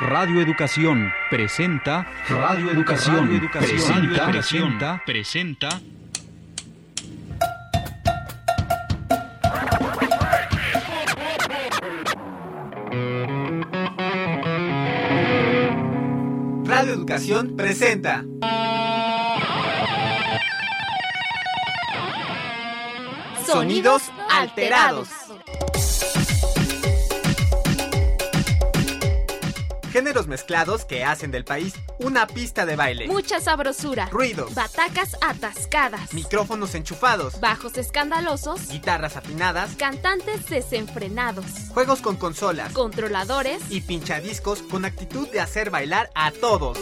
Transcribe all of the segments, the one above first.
Radio Educación presenta Radio Educación, presenta, presenta, presenta Radio Educación presenta Sonidos alterados. Géneros mezclados que hacen del país una pista de baile. Mucha sabrosura. Ruidos. Batacas atascadas. Micrófonos enchufados. Bajos escandalosos. Guitarras afinadas. Cantantes desenfrenados. Juegos con consolas. Controladores. Y pinchadiscos con actitud de hacer bailar a todos.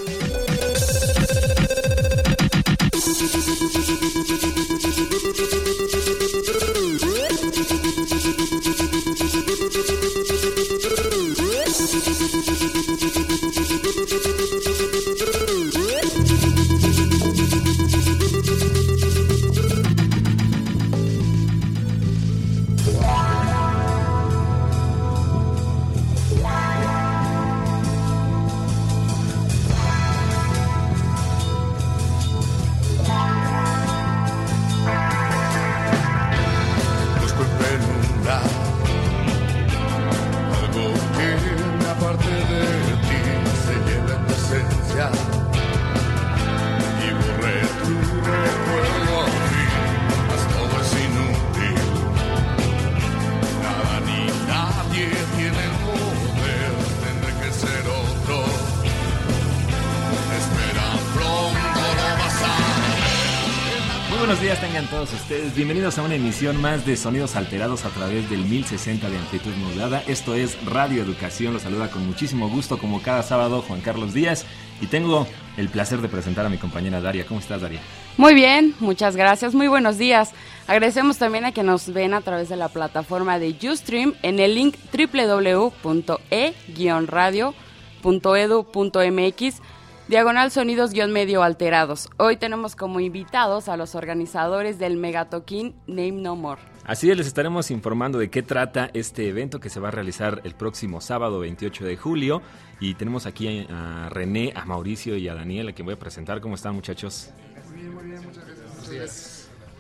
Bienvenidos a una emisión más de Sonidos Alterados a través del 1060 de amplitud modulada. Esto es Radio Educación, los saluda con muchísimo gusto como cada sábado Juan Carlos Díaz y tengo el placer de presentar a mi compañera Daria. ¿Cómo estás Daria? Muy bien, muchas gracias, muy buenos días. Agradecemos también a que nos ven a través de la plataforma de Ustream en el link www.e-radio.edu.mx diagonal sonidos-medio alterados. Hoy tenemos como invitados a los organizadores del Megatoquín Name No More. Así es, les estaremos informando de qué trata este evento que se va a realizar el próximo sábado 28 de julio. Y tenemos aquí a René, a Mauricio y a Daniel, a quien voy a presentar. ¿Cómo están muchachos?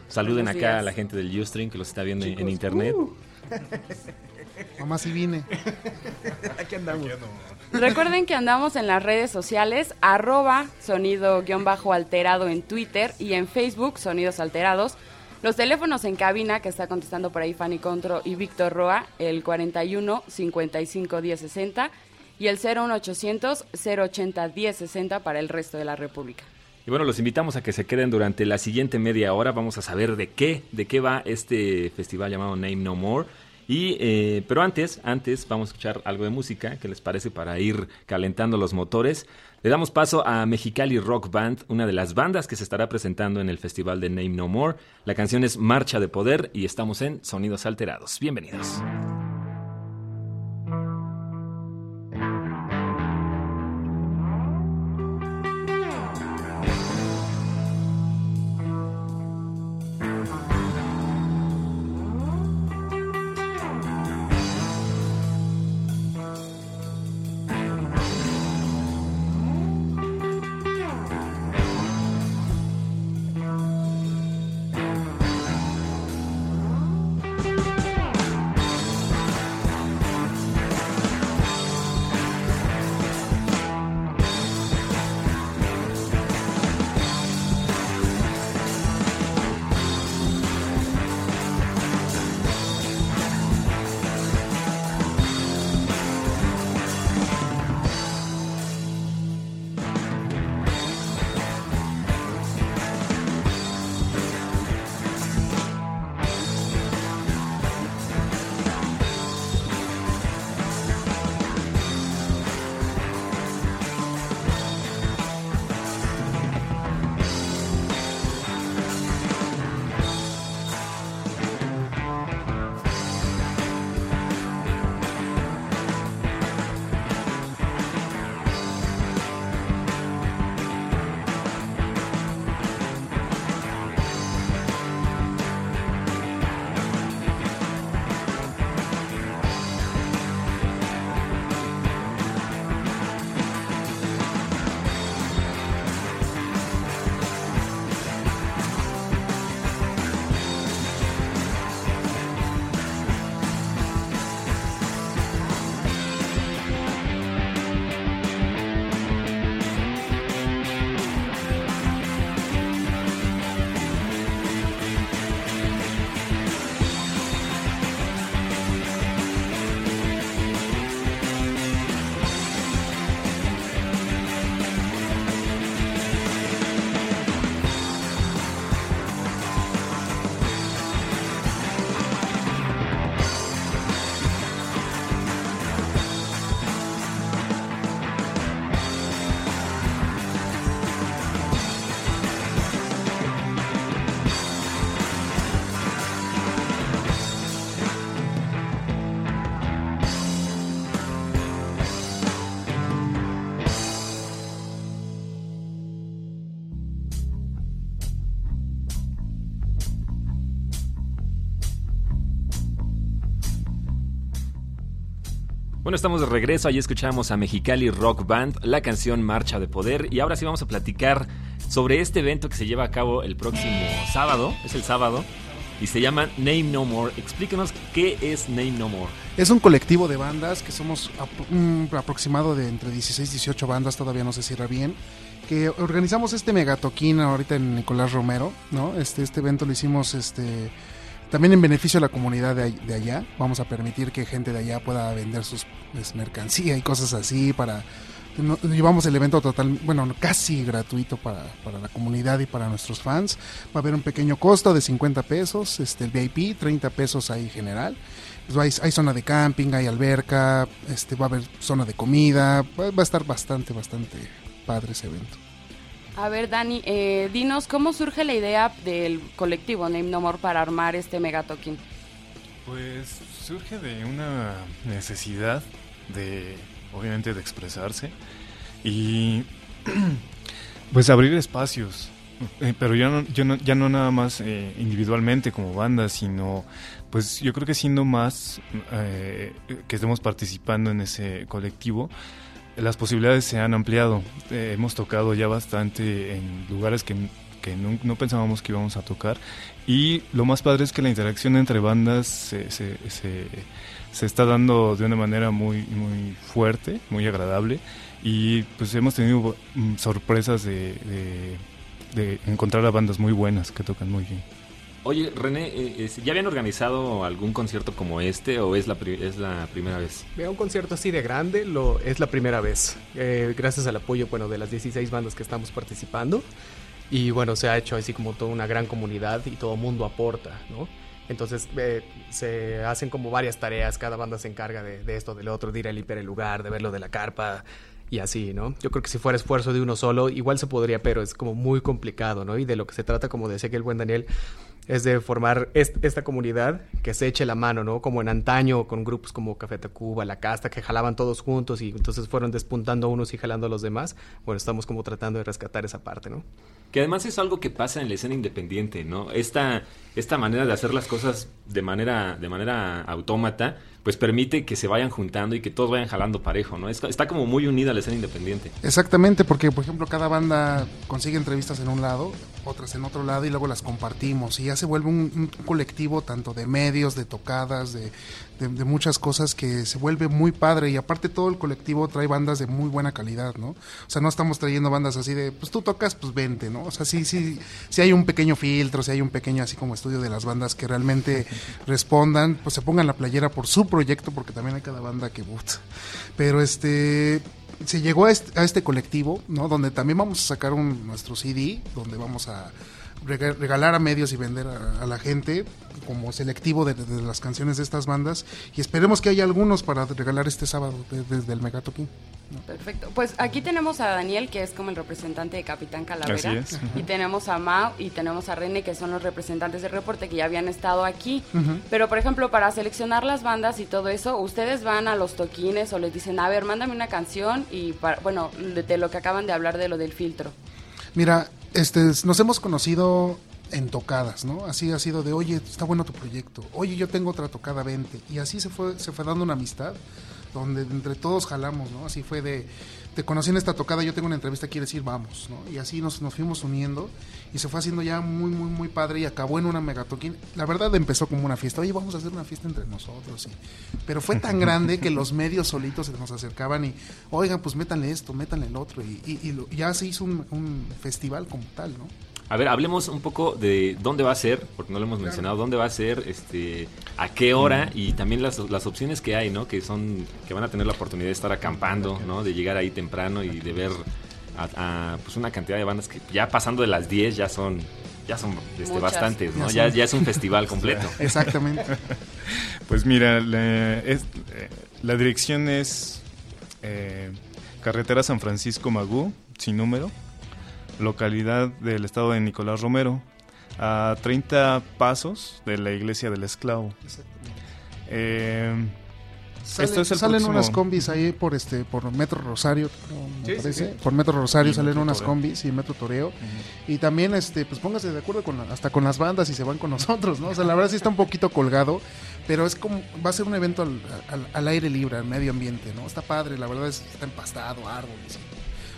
Saluden Buenos acá días. a la gente del Ustream que los está viendo en- en internet. Mamá sí vine. Aquí andamos. Recuerden que andamos en las redes sociales, arroba sonido-alterado en Twitter y en Facebook, Sonidos Alterados. Los teléfonos en cabina que está contestando por ahí Fanny Contro y Víctor Roa, el 41 55 10 60 y el 01800 080 10 60 para el resto de la República. Y bueno, los invitamos a que se queden durante la siguiente media hora. Vamos a saber de qué, de qué va este festival llamado Name No More. Y, eh, pero antes, antes vamos a escuchar algo de música, ¿qué les parece para ir calentando los motores? Le damos paso a Mexicali Rock Band, una de las bandas que se estará presentando en el festival de Name No More. La canción es Marcha de Poder y estamos en Sonidos Alterados. Bienvenidos. Bueno, estamos de regreso. Ahí escuchamos a Mexicali Rock Band, la canción Marcha de Poder. Y ahora sí vamos a platicar sobre este evento que se lleva a cabo el próximo sábado. Es el sábado. Y se llama Name No More. Explíquenos qué es Name No More. Es un colectivo de bandas que somos un aproximado de entre 16 y 18 bandas, todavía no se cierra bien. Que organizamos este megatoquín ahorita en Nicolás Romero, ¿no? Este, este evento lo hicimos este, también en beneficio de la comunidad de, allá. Vamos a permitir que gente de allá pueda vender sus pues, mercancía y cosas así para... llevamos el evento total, bueno, casi gratuito para, para la comunidad y para nuestros fans. Va a haber un pequeño costo de 50 pesos, este, el VIP, 30 pesos ahí general. Pues hay, zona de camping, hay alberca, este, va a haber zona de comida, va a estar bastante, bastante padre ese evento. A ver, Dani, eh, dinos cómo surge la idea del colectivo Name No More para armar este megatoquín. Pues surge de una necesidad de, obviamente, de expresarse y pues abrir espacios. Eh, pero ya no, yo no- ya no nada más eh, individualmente como banda, sino pues yo creo que siendo más eh, que estemos participando en ese colectivo, las posibilidades se han ampliado. Eh, hemos tocado ya bastante en lugares que, que no, pensábamos que íbamos a tocar. Y lo más padre es que la interacción entre bandas se, se, se, se está dando de una manera muy, muy fuerte, muy agradable. Y pues hemos tenido mm, sorpresas de, de, de encontrar a bandas muy buenas que tocan muy bien. Oye, René, eh, es- ¿ya habían organizado algún concierto como este o es la, primera vez? Vea, un concierto así de grande lo, es la primera vez. Eh, gracias al apoyo bueno, de las 16 bandas que estamos participando. Y bueno, se ha hecho así como toda una gran comunidad y todo mundo aporta, ¿no? Entonces eh, se hacen como varias tareas, cada banda se encarga de, de esto, del otro, de ir a limpiar el lugar, de ver lo de la carpa y así, ¿no? Yo creo que si fuera esfuerzo de uno solo, igual se podría, pero es como muy complicado, ¿no? Y de lo que se trata, como decía que el buen Daniel, es de formar est- esta comunidad que se eche la mano, ¿no? Como en antaño con grupos como Café Tacuba, La Casta, que jalaban todos juntos y entonces fueron despuntando unos y jalando a los demás. Bueno, estamos como tratando de rescatar esa parte, ¿no? Que además es algo que pasa en la escena independiente, ¿no? Esta, esta manera de hacer las cosas de manera, de manera autómata, pues permite que se vayan juntando y que todos vayan jalando parejo, ¿no? Está, está como muy unida la escena independiente. Exactamente, porque por ejemplo cada banda consigue entrevistas en un lado, otras en otro lado y luego las compartimos y ya se vuelve un, un colectivo tanto de medios, de tocadas, de, de- de muchas cosas que se vuelve muy padre y aparte todo el colectivo trae bandas de muy buena calidad, ¿no? O sea, no estamos trayendo bandas así de, pues tú tocas, pues vente, ¿no? O sea, sí, sí, sí hay un pequeño filtro, sí hay un pequeño así como estudio de las bandas que realmente respondan, pues se pongan la playera por su proyecto porque también hay cada banda que, putz. pero este se llegó a este, colectivo, ¿no? Donde también vamos a sacar un, nuestro CD, donde vamos a regalar a medios y vender a, a la gente como selectivo de, de las canciones de estas bandas y esperemos que haya algunos para regalar este sábado de- desde el Megatoquín. Perfecto. Pues aquí tenemos a Daniel, que es como el representante de Capitán Calavera. Así es. Y tenemos a Mau y tenemos a René, que son los representantes del reporte que ya habían estado aquí. Pero, por ejemplo, para seleccionar las bandas y todo eso, ustedes van a los toquines o les dicen, a ver, mándame una canción y, para, bueno, de, de lo que acaban de hablar de lo del filtro. Mira, este, nos hemos conocido en tocadas, ¿no? Así ha sido de, oye, está bueno tu proyecto, oye, yo tengo otra tocada, vente. Y así se fue, se fue dando una amistad, donde entre todos jalamos, ¿no? Así fue de, te conocí en esta tocada, yo tengo una entrevista, quieres ir, vamos, ¿no? Y así nos, nos fuimos uniendo y se fue haciendo ya muy, muy, muy padre y acabó en una megatoquín. La verdad empezó como una fiesta, oye, vamos a hacer una fiesta entre nosotros, y- pero fue tan grande que los medios solitos se nos acercaban y, oigan, pues métanle esto, métanle el otro, y, y- y lo- ya se hizo un, un festival como tal, ¿no? A ver, hablemos un poco de dónde va a ser, porque no lo hemos mencionado, dónde va a ser, este, a qué hora y también las, las opciones que hay, ¿no? Que son, que van a tener la oportunidad de estar acampando, ¿no? De llegar ahí temprano y de ver a, a, pues una cantidad de bandas que ya pasando de las 10 ya son, ya son este, bastantes, ¿no? Ya Ya, son. ya es un festival completo. Exactamente. Pues mira, la, es- eh, la dirección es eh, Carretera San Francisco Magú, sin número, localidad del estado de Nicolás Romero, a 30 pasos de la iglesia del esclavo. Eh, Sale- Esto es el salen próximo- unas combis ahí por este por Metro Rosario, creo, me Sí, parece. sí. Por Metro Rosario Y salen Metro unas Toreo. combis y Metro Toreo. Y también este pues póngase de acuerdo con la- hasta con las bandas y se van con nosotros, ¿no? O sea, la verdad sí está un poquito colgado, pero es como va a ser un evento al, al- al aire libre, al medio ambiente, ¿no? Está padre, la verdad es, está empastado, árboles.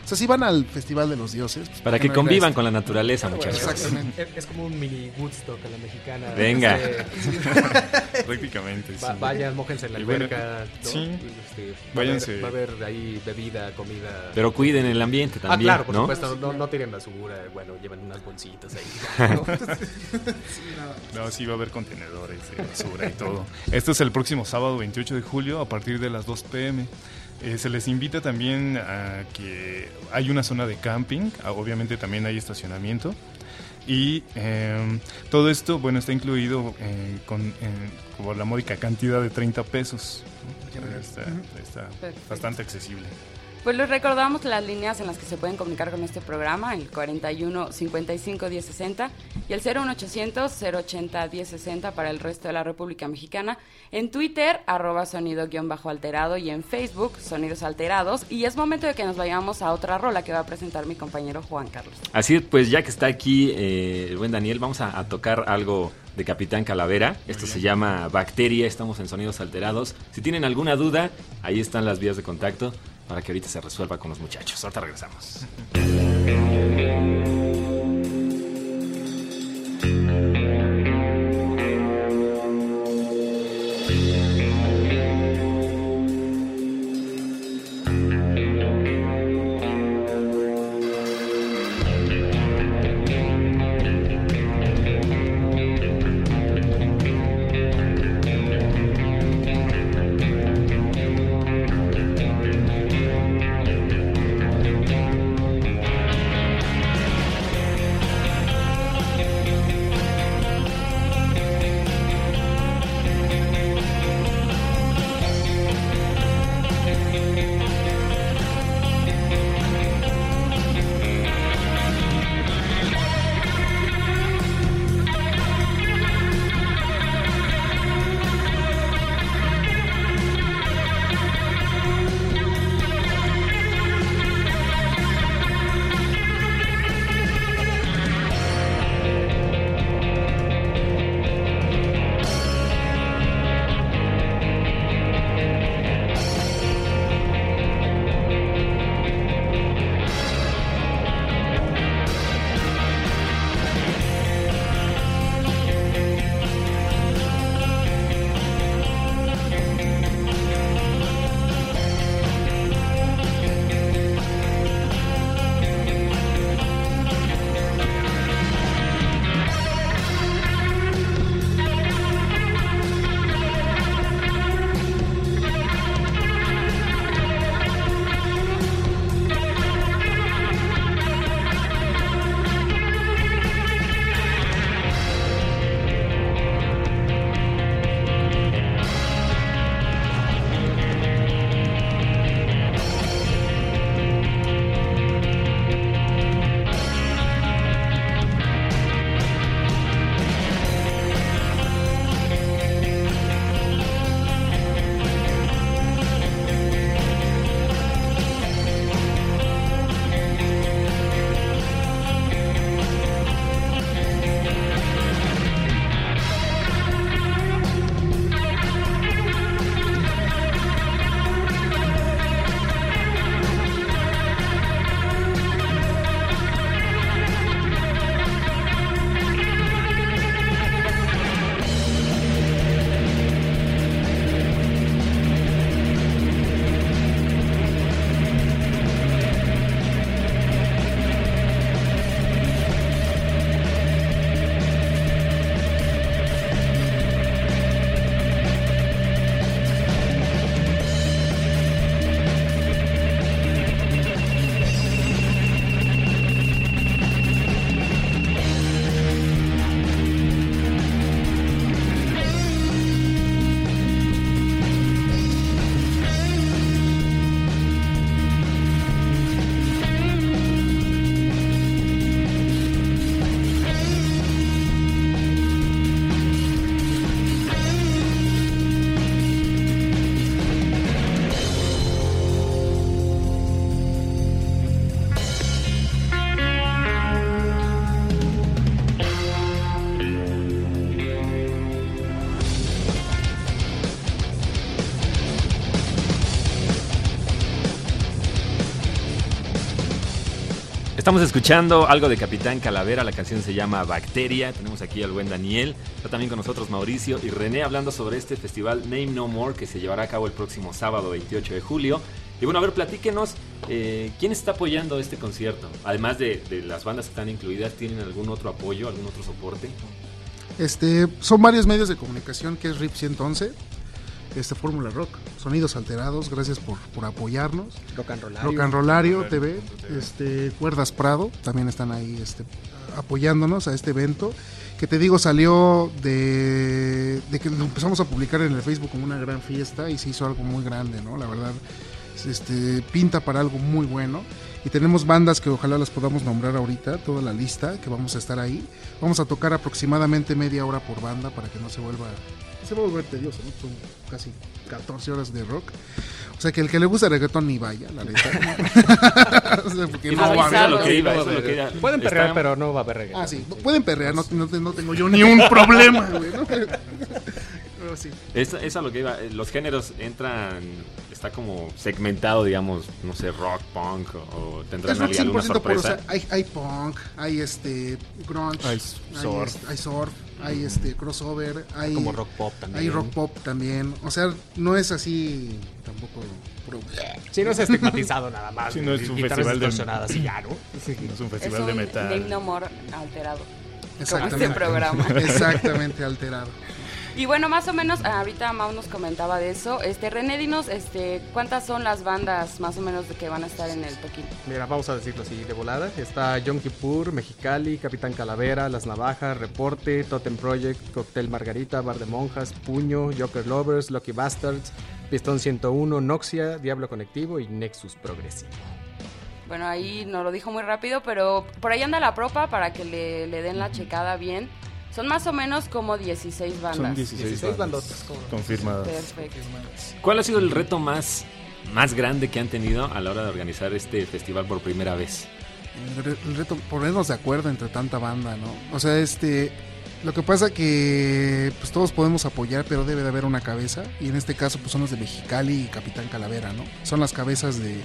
O sea, si van al Festival de los Dioses, pues, Para ¿por qué que no convivan este? con la naturaleza, muchachos. Exactamente. Es, es como un mini Woodstock a la mexicana. Venga. Este, Prácticamente, sí. va- vayan, mójense en la alberca. ¿no? sí. Este, va, Váyanse. A haber, va a haber ahí bebida, comida. Pero cuiden el ambiente ah, también, claro, por ¿no? supuesto. No, no tiren basura. Bueno, lleven unas bolsitas ahí. ¿no? No, sí va a haber contenedores de basura y todo. Esto es el próximo sábado 28 de julio a partir de las 2 pm. Eh, se les invita también a que hay una zona de camping, ah, obviamente también hay estacionamiento. Y eh, todo esto, bueno, está incluido eh, con por la módica cantidad de 30 pesos. ¿no? Está, bastante accesible. Pues les recordamos las líneas en las que se pueden comunicar con este programa, el 41 55 10 60 y el 01800 080 10 60 para el resto de la República Mexicana. En Twitter, arroba sonido-alterado y en Facebook, sonidos alterados. Y es momento de que nos vayamos a otra rola que va a presentar mi compañero Juan Carlos. Así es, pues ya que está aquí eh, el buen Daniel, vamos a, a tocar algo de Capitán Calavera. Esto se llama Bacteria, estamos en Sonidos Alterados. Si tienen alguna duda, ahí están las vías de contacto para que ahorita se resuelva con los muchachos. Ahorita regresamos. Estamos escuchando algo de Capitán Calavera, la canción se llama Bacteria. Tenemos aquí al buen Daniel, está también con nosotros Mauricio y René hablando sobre este festival Name No More que se llevará a cabo el próximo sábado 28 de julio. Y bueno, a ver, platíquenos, eh, ¿quién está apoyando este concierto? Además de, las bandas que están incluidas, ¿tienen algún otro apoyo, algún otro soporte? Este, son varios medios de comunicación que es RIP 111, este Fórmula Rock, Sonidos Alterados, gracias por, por apoyarnos. Rock and Rollario. Rock and Rollario TV, este, Cuerdas Prado, también están ahí este, apoyándonos a este evento, que te digo salió de, de que lo empezamos a publicar en el Facebook como una gran fiesta y se hizo algo muy grande, ¿no? La verdad, este, pinta para algo muy bueno. Y tenemos bandas que ojalá las podamos nombrar ahorita, toda la lista, que vamos a estar ahí. Vamos a tocar aproximadamente media hora por banda para que no se vuelva se va a volver tedioso, ¿no? Son casi 14 horas de rock. O sea que el que le gusta reggaetón ni vaya, la neta. o sea, porque Y no no, va a haber. lo que iba, eso es lo que iba. Pueden perrear, Está- pero no va a haber reggaetón. Ah, sí, pueden perrear, no, no, no tengo yo ni un problema, güey. ¿no? Pero sí. Es, es a lo que iba. eh, Los géneros entran. Está como segmentado, digamos, no sé, rock, punk o, o tendrán alguna 100% puro, o sorpresa. sea, hay, hay punk, hay este grunge, Hay hay, surf. este, hay surf, hay este crossover, hay Como rock pop también. Hay rock pop también. O sea, no es así tampoco puro- Sí, no es estigmatizado nada más. Sí, no es un festival de- y ya, ¿no? No es un Es festival un de metal. Name No More alterado. Como este Exactamente. programa. Exactamente alterado. Y bueno, más o menos, ah, ahorita Mau nos comentaba de eso. Este, René, dinos, este, ¿cuántas son las bandas más o menos de que van a estar en el toquín? Mira, vamos a decirlo así de volada. Está Yom Kippur, Mexicali, Capitán Calavera, Las Navajas, Reporte, Totem Project, Cocktail Margarita, Bar de Monjas, Puño, Joker Lovers, Lucky Bastards, Pistón 101, Noxia, Diablo Conectivo y Nexus Progresivo. Bueno, ahí nos lo dijo muy rápido, pero por ahí anda la propa para que le, le den la checada bien. Son más o menos como 16 bandas. Son 16, 16 bandas bandotas, ¿cómo no? confirmadas. Perfecto. ¿Cuál ha sido el reto más, más grande que han tenido a la hora de organizar este festival por primera vez? El, re- el reto, ponernos de acuerdo entre tanta banda, ¿no? O sea, este. Lo que pasa que pues todos podemos apoyar, pero debe de haber una cabeza. Y en este caso, pues son los de Mexicali y Capitán Calavera, ¿no? Son las cabezas de,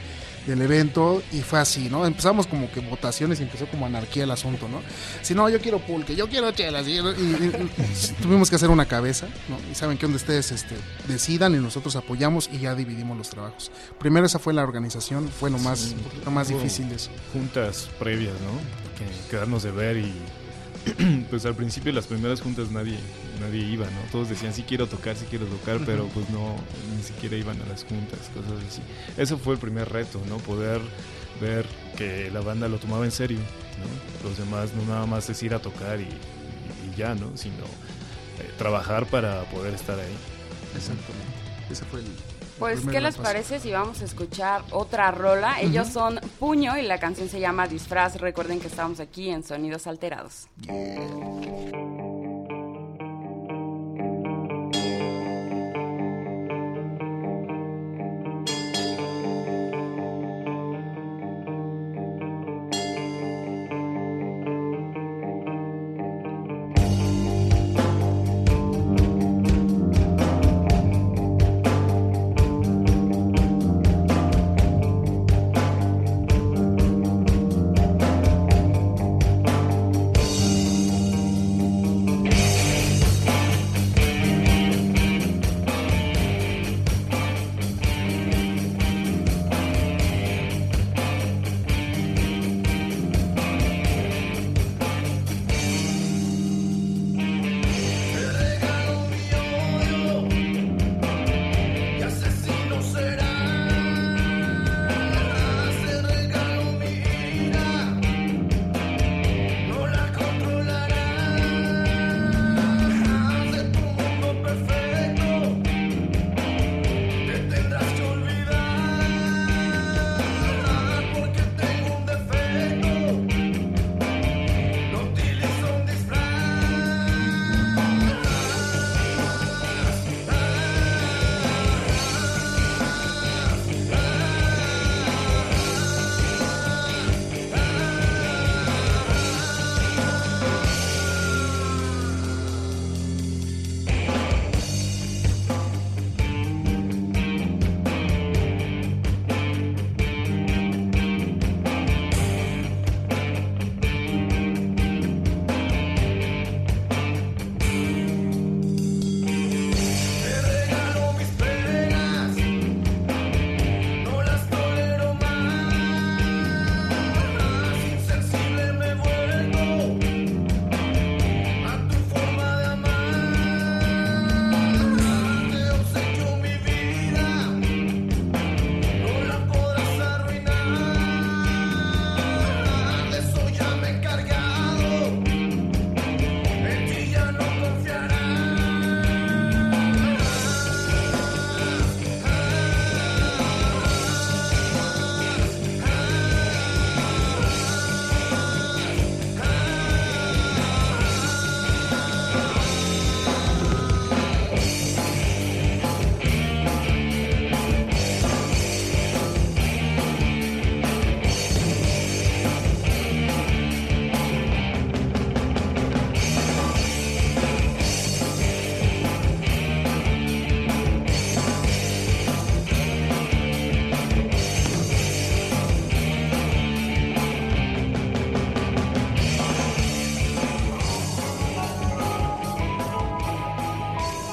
del evento y fue así, ¿no? Empezamos como que votaciones y empezó como anarquía el asunto, ¿no? Si no, yo quiero pulque, yo quiero chelas. Y, y- y- tuvimos que hacer una cabeza, ¿no? Y saben que donde ustedes este, decidan y nosotros apoyamos y ya dividimos los trabajos. Primero esa fue la organización, fue lo más, poquito más difícil de eso. Juntas previas, ¿no? Que quedarnos de ver y pues al principio las primeras juntas nadie nadie iba, ¿no? Todos decían sí quiero tocar, sí quiero tocar, pero pues no ni siquiera iban a las juntas, cosas así. Eso fue el primer reto, ¿no? Poder ver que la banda lo tomaba en serio, ¿no? Los demás no nada más es ir a tocar y, y- y ya, ¿no? Sino eh, trabajar para poder estar ahí. Exactamente. Ese fue el. Pues, ¿qué les parece si vamos a escuchar otra rola? Ellos son Puño y la canción se llama Disfraz. Recuerden que estamos aquí en Sonidos Alterados. Disfraz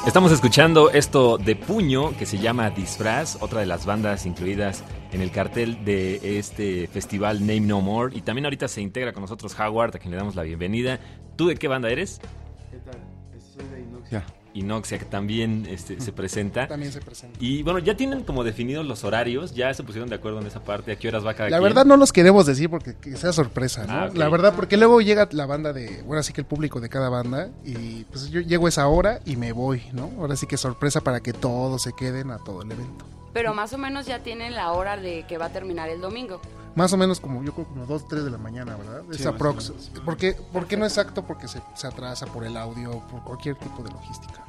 Estamos escuchando esto de puño que se llama Disfraz, otra de las bandas incluidas en el cartel de este festival Name No More. Y también ahorita se integra con nosotros Howard, a quien le damos la bienvenida. ¿Tú de qué banda eres? ¿Qué tal? Soy de Inoxia. Inoxia, que también este, se presenta. También se presenta. Y bueno, ya tienen como definidos los horarios, ya se pusieron de acuerdo en esa parte, a qué horas va cada La quien? verdad no los queremos decir porque que sea sorpresa, ¿no? Ah. La verdad, porque luego llega la banda de, bueno, así que el público de cada banda y pues yo llego a esa hora y me voy, ¿no? Ahora sí que sorpresa para que todos se queden a todo el evento. Pero más o menos ya tienen la hora de que va a terminar el domingo. Más o menos como, yo creo como 2, 3 de la mañana, ¿verdad? Sí, es aprox. ¿Por qué, por qué no exacto? Porque se, se atrasa por el audio, por cualquier tipo de logística.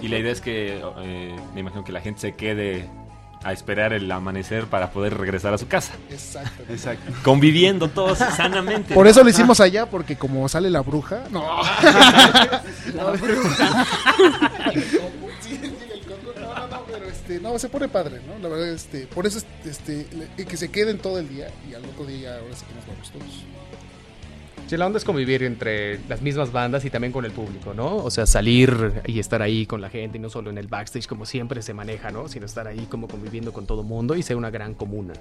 Y la idea es que eh, me imagino que la gente se quede a esperar el amanecer para poder regresar a su casa, Exacto. Exacto. conviviendo todos sanamente. Por eso lo hicimos allá, porque como sale la bruja. No. La bruja. Sí, sí, el coco, no, no, no, pero este, no, se pone padre, ¿no? La verdad, este, por eso, este, le- que se queden todo el día y al otro día ahora sí que nos vamos todos. Sí, la onda es convivir entre las mismas bandas y también con el público, ¿no? O sea, salir y estar ahí con la gente y no solo en el backstage como siempre se maneja, ¿no? Sino estar ahí como conviviendo con todo mundo y ser una gran comuna.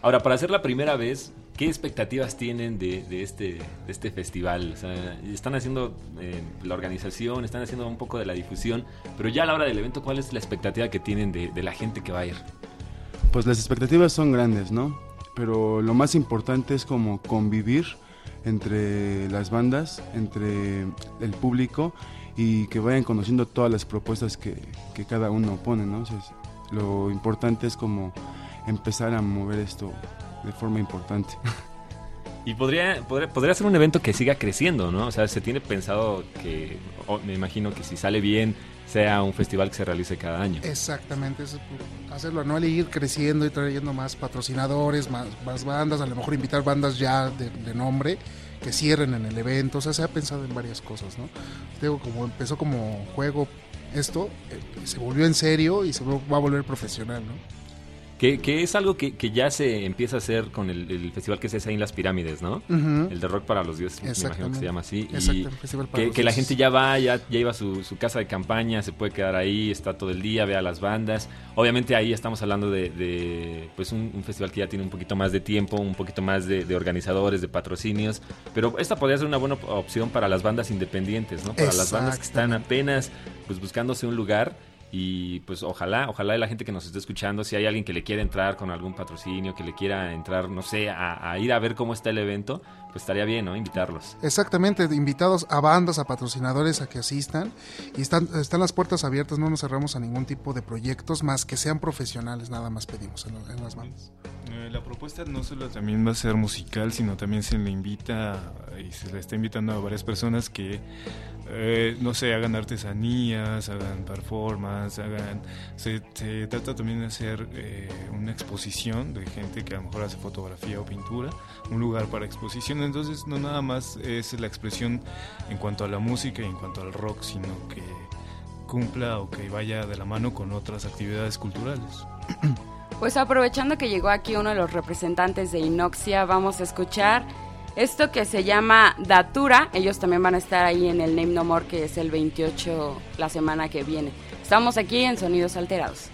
Ahora, para hacer la primera vez, ¿qué expectativas tienen de, de este, de este festival? O sea, están haciendo eh, la organización, están haciendo un poco de la difusión, pero ya a la hora del evento, ¿cuál es la expectativa que tienen de, de la gente que va a ir? Pues las expectativas son grandes, ¿no? Pero lo más importante es como convivir entre las bandas, entre el público y que vayan conociendo todas las propuestas que, que cada uno pone, ¿no? Lo importante es como empezar a mover esto de forma importante. Y podría, podría, podría ser un evento que siga creciendo, ¿no? O sea, se tiene pensado que, me imagino que si sale bien, sea un festival que se realice cada año. Exactamente, pues, hacerlo anual y ir creciendo y trayendo más patrocinadores, más, más bandas, a lo mejor invitar bandas ya de, de nombre que cierren en el evento, o sea, se ha pensado en varias cosas, ¿no? Digo, como empezó como juego esto, eh, se volvió en serio y se va a volver profesional, ¿no? Que, que es algo que, que ya se empieza a hacer con el, el festival que se hace ahí en las pirámides, ¿no? El de rock para los dioses, me imagino que se llama así. Exacto, Y el festival para que, los que la gente ya va, ya, ya iba a su, su casa de campaña, se puede quedar ahí, está todo el día, ve a las bandas. Obviamente ahí estamos hablando de, de, pues un, un festival que ya tiene un poquito más de tiempo, un poquito más de, de organizadores, de patrocinios. Pero esta podría ser una buena op- opción para las bandas independientes, ¿no? Para las bandas que están apenas pues buscándose un lugar. Y pues ojalá, ojalá la gente que nos esté escuchando, si hay alguien que le quiera entrar con algún patrocinio, que le quiera entrar, no sé, a, a ir a ver cómo está el evento, pues estaría bien, ¿no? Invitarlos. Exactamente, invitados a bandas, a patrocinadores a que asistan y están, están las puertas abiertas, no nos cerramos a ningún tipo de proyectos más que sean profesionales, nada más pedimos en, en las bandas. Eh, La propuesta no solo también va a ser musical, sino también se le invita y se le está invitando a varias personas que, eh, no sé, hagan artesanías, hagan performance, hagan... Se, se trata también de hacer eh, una exposición de gente que a lo mejor hace fotografía o pintura, un lugar para exposición. Entonces no nada más es la expresión en cuanto a la música y en cuanto al rock, sino que cumpla o que vaya de la mano con otras actividades culturales. Pues aprovechando que llegó aquí uno de los representantes de Inoxia, vamos a escuchar esto que se llama Datura. Ellos también van a estar ahí en el Name No More, que es el 28 la semana que viene. Estamos aquí en Sonidos Alterados.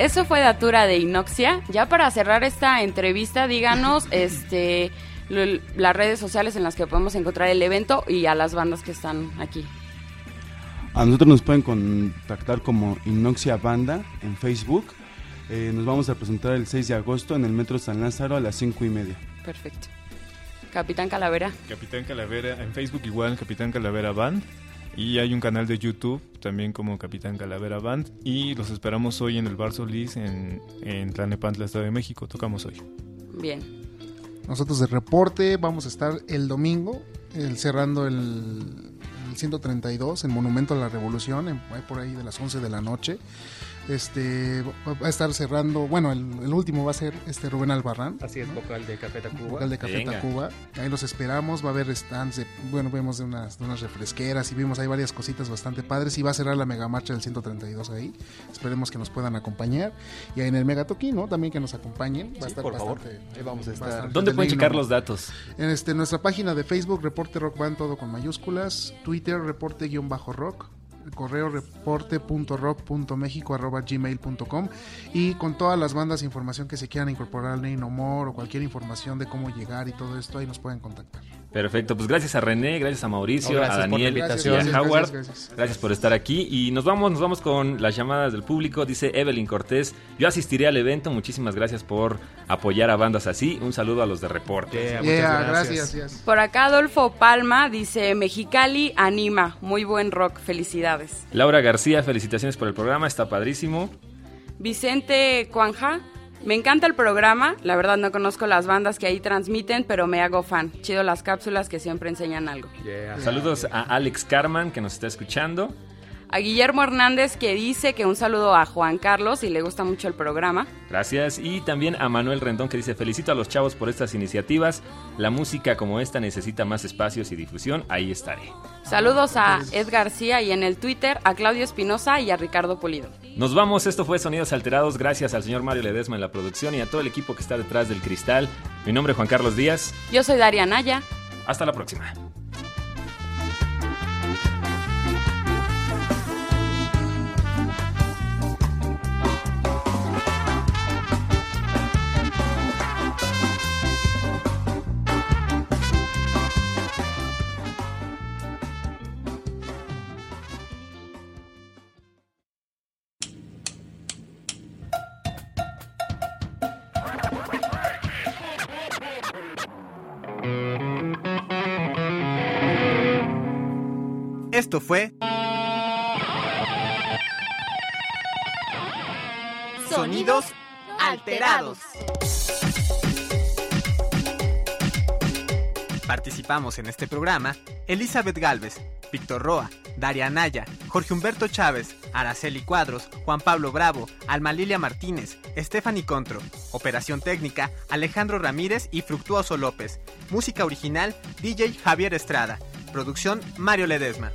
Eso fue Datura de Inoxia. Ya para cerrar esta entrevista, díganos este lo- las redes sociales en las que podemos encontrar el evento y a las bandas que están aquí. A nosotros nos pueden contactar como Inoxia Banda en Facebook. Eh, nos vamos a presentar el 6 de agosto en el Metro San Lázaro a las 5 y media. Perfecto. Capitán Calavera. Capitán Calavera, en Facebook igual, Capitán Calavera Band. Y hay un canal de YouTube también como Capitán Calavera Band. Y los esperamos hoy en el Bar Solís en, en Tlanepantla, Estado de México. Tocamos hoy. Bien. Nosotros de reporte vamos a estar el domingo el- cerrando el, el 132, el Monumento a la Revolución, en- por ahí de las 11 de la noche. Este va a estar cerrando, bueno, el, el último va a ser este Rubén Albarrán. Así es, vocal de Café Tacuba. Vocal de Café Venga. Tacuba. Ahí los esperamos. Va a haber stands, de, bueno, vemos de unas, de unas refresqueras y vimos ahí varias cositas bastante padres. Y va a cerrar la mega marcha del 132 ahí. Esperemos que nos puedan acompañar. Y ahí en el Mega Toquino también que nos acompañen. Va a Sí, estar por favor. bastante- Ahí vamos a estar. bastante ¿Dónde pueden checar los datos? En este, nuestra página de Facebook, Reporte Rock Band, todo con mayúsculas. Twitter, reporte-rock. Correo reporte.rock.mexico arroba gmail.com y con todas las bandas información que se quieran incorporar al Ney No More o cualquier información de cómo llegar y todo esto, ahí nos pueden contactar. Perfecto, pues gracias a René, gracias a Mauricio, No, gracias a Daniel y invitación. a Gracias, Howard. gracias, gracias. Gracias por estar aquí y nos vamos, nos vamos con las llamadas del público. Dice Evelyn Cortés, yo asistiré al evento, muchísimas gracias por apoyar a bandas así. Un saludo a los de reporte. Yeah, gracias. gracias. Por acá Adolfo Palma dice Mexicali anima, muy buen rock, felicidades. Laura García, felicitaciones por el programa, está padrísimo. Vicente Cuanja, me encanta el programa, la verdad no conozco las bandas que ahí transmiten, pero me hago fan. Chido las cápsulas que siempre enseñan algo. Saludos a Alex Carman que nos está escuchando. A Guillermo Hernández que dice que un saludo a Juan Carlos y le gusta mucho el programa. Gracias. Y también a Manuel Rendón que dice, felicito a los chavos por estas iniciativas. La música como esta necesita más espacios y difusión. Ahí estaré. Saludos a Ed García y en el Twitter a Claudio Espinosa y a Ricardo Pulido. Nos vamos, esto fue Sonidos Alterados, gracias al señor Mario Ledesma en la producción y a todo el equipo que está detrás del cristal. Mi nombre es Juan Carlos Díaz, Yo soy Daria Naya. hasta la próxima. Esto fue Sonidos Alterados. Participamos en este programa Elizabeth Galvez, Víctor Roa, Daria Anaya, Jorge Humberto Chávez, Araceli Cuadros, Juan Pablo Bravo, Alma Lilia Martínez, Stephanie Contro. Operación técnica Alejandro Ramírez y Fructuoso López. Música original DJ Javier Estrada. Producción Mario Ledesma.